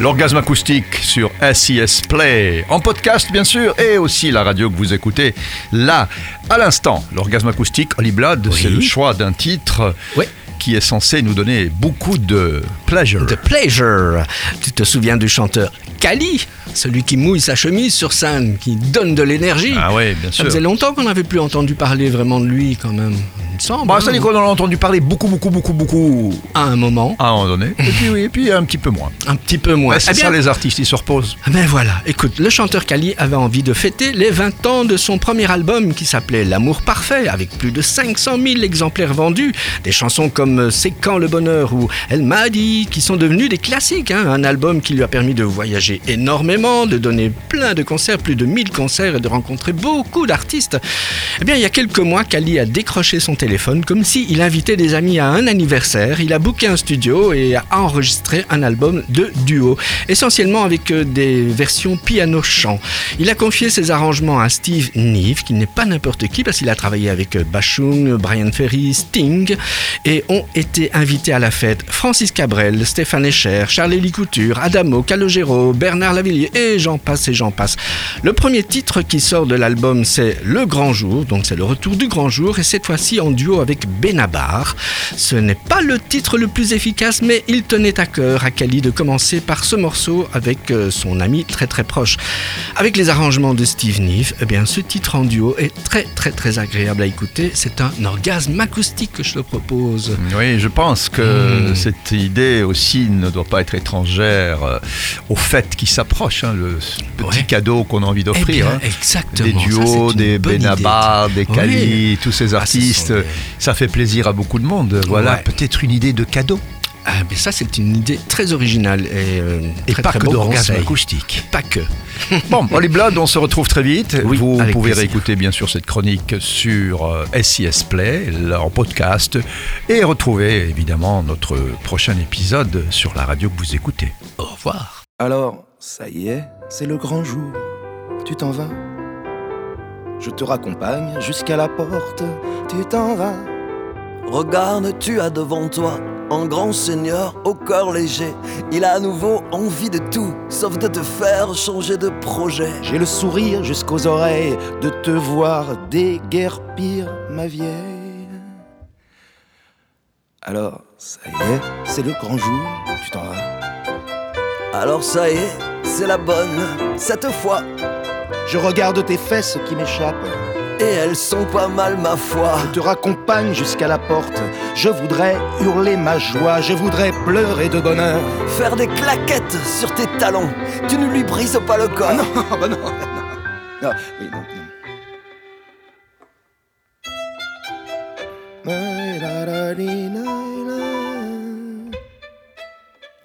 L'orgasme acoustique sur SIS Play, en podcast bien sûr, et aussi la radio que vous écoutez là, à l'instant. L'orgasme acoustique, Holly Blood, c'est le choix d'un titre Oui. qui est censé nous donner beaucoup de pleasure. The Pleasure. Tu te souviens du chanteur Kali Celui qui mouille sa chemise sur scène, qui donne de l'énergie. Ah oui, bien Ça sûr. faisait longtemps qu'on n'avait plus entendu parler vraiment de lui, quand même. Me semble. Bah, hein. ça qu'on en a entendu parler beaucoup, beaucoup, beaucoup, beaucoup À un moment, à un moment donné. Et puis oui, et puis un petit peu moins. un petit peu moins. Ouais, c'est Eh bien, ça les artistes, ils se reposent. Ben voilà, écoute, le chanteur Kali avait envie de fêter les 20 ans de son premier album qui s'appelait L'amour parfait, avec plus de 500 000 exemplaires vendus. Des chansons comme C'est quand le bonheur ou Elle m'a dit, qui sont devenues des classiques. hein. Un album qui lui a permis de voyager énormément, de donner plein de concerts, plus de 1000 concerts et de rencontrer beaucoup d'artistes. Eh bien, il y a quelques mois, Kali a décroché son téléphone comme s'il invitait des amis à un anniversaire. Il a booké un studio et a enregistré un album de duo, essentiellement avec euh, des versions piano-chant. Il a confié ses arrangements à Steve Neve, qui n'est pas n'importe qui parce qu'il a travaillé avec euh, Bashung, Brian Ferry, Sting, et ont été invités à la fête Francis Cabrel, Stéphane Escher, Charles-Élie Couture, Adamo, Calogero, Bernard Lavillier, et j'en passe et j'en passe. Le premier titre qui sort de l'album, c'est Le Grand Jour, donc c'est le retour du Grand Jour, et cette fois-ci en duo avec Benabar. Ce n'est pas le titre le plus efficace, mais il tenait à cœur à Kali de commencer par ce morceau avec euh, son ami très très proche. Avec les arrangements de Steve Neve, eh bien ce titre en duo est très très très agréable à écouter. C'est un orgasme acoustique que je te propose. Oui, je pense que Hmm. cette idée aussi ne doit pas être étrangère euh, aux fêtes qui s'approchent, hein, le petit Ouais. cadeau qu'on a envie Eh d'offrir. hein. exactement. Des duos, des idée. Benabar, des. Kali, tous ces Ah, artistes. des- Ça fait plaisir à beaucoup de monde. Voilà, Ouais. peut-être une idée de cadeau. Ah, mais ça, c'est une idée très originale et, euh, Et très, pas très que d'orgasme acoustique. Pas que. Bon, Holly Blood, on se retrouve très vite. Oui, Vous pouvez plaisir. réécouter bien sûr cette chronique sur euh, SIS Play, là, en podcast, et retrouver évidemment notre prochain épisode sur la radio que vous écoutez. Au revoir. Alors, ça y est, c'est le grand jour. Tu t'en vas? Je te raccompagne jusqu'à la porte. Tu t'en vas Regarde, tu as devant toi un grand seigneur au cœur léger. Il a à nouveau envie de tout, sauf de te faire changer de projet. J'ai le sourire jusqu'aux oreilles de te voir déguerpir ma vieille. Alors, ça y est, c'est le grand jour. Tu t'en vas Alors ça y est, c'est la bonne, cette fois. Je regarde tes fesses qui m'échappent. Et elles sont pas mal, ma foi. Je te raccompagne jusqu'à la porte. Je voudrais hurler ma joie. Je voudrais pleurer de bonheur. Faire des claquettes sur tes talons, tu ne lui brises pas le corps. non, bah non, non. Non, oui, non, non.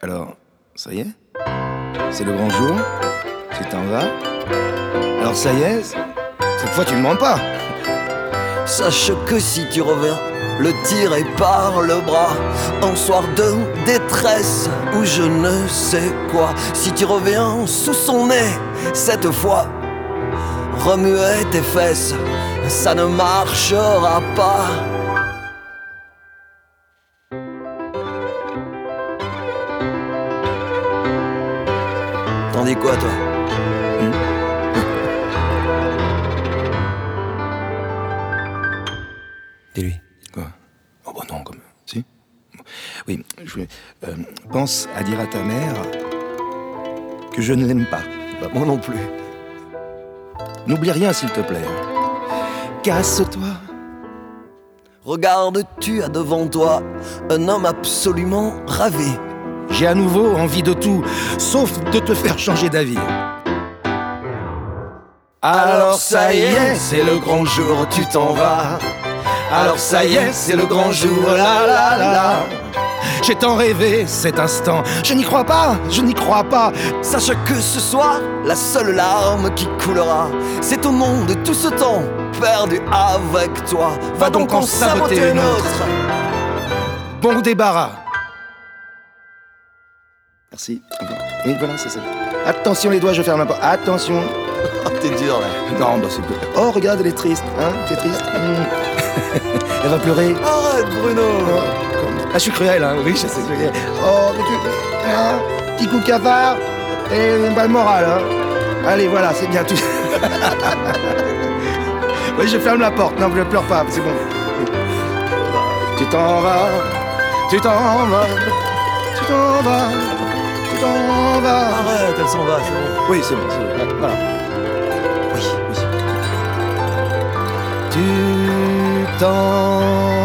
Alors, ça y est? C'est le grand jour? Tu t'en vas Ça y est Cette fois tu ne mens pas. Sache que si tu reviens, le tirer par le bras, un soir de détresse ou je ne sais quoi, si tu reviens sous son nez, cette fois, remuer tes fesses, ça ne marchera pas. T'en dis quoi toi? Quoi? Oh bah non, comme... Si Oui, je euh, pense à dire à ta mère que je ne l'aime pas. Moi non plus. N'oublie rien, s'il te plaît. Casse-toi. Regarde, tu as devant toi un homme absolument ravi. J'ai à nouveau envie de tout, sauf de te faire changer d'avis. Alors ça y est, c'est le grand jour, tu t'en vas. Alors ça y est, c'est le grand jour, la la la. J'ai tant rêvé cet instant, je n'y crois pas, je n'y crois pas. Sache que ce soir, la seule larme qui coulera, c'est au nom de tout ce temps perdu avec toi. Va donc en saboter une autre. Bon débarras. Merci. Oui, voilà, c'est ça. Attention les doigts, je ferme la porte. Attention. Oh, t'es dur là. Non, bah c'est... Oh, regarde, elle est triste. Hein T'es triste? Hmm. Elle va pleurer. Arrête Bruno Oh, comme- Ah, je suis cruel, hein. Oui, je sais. Oh, mais tu... hein petit coup de cafard et une balle morale. Hein. Allez, voilà, c'est bien. Tu... oui, je ferme la porte. Non, je pleure pas, c'est bon. Tu t'en vas, tu t'en vas, tu t'en vas, tu t'en vas. Arrête, elle s'en va, c'est bon. Oui, c'est bon, c'est bon. Voilà. Oui, oui. Tu t'en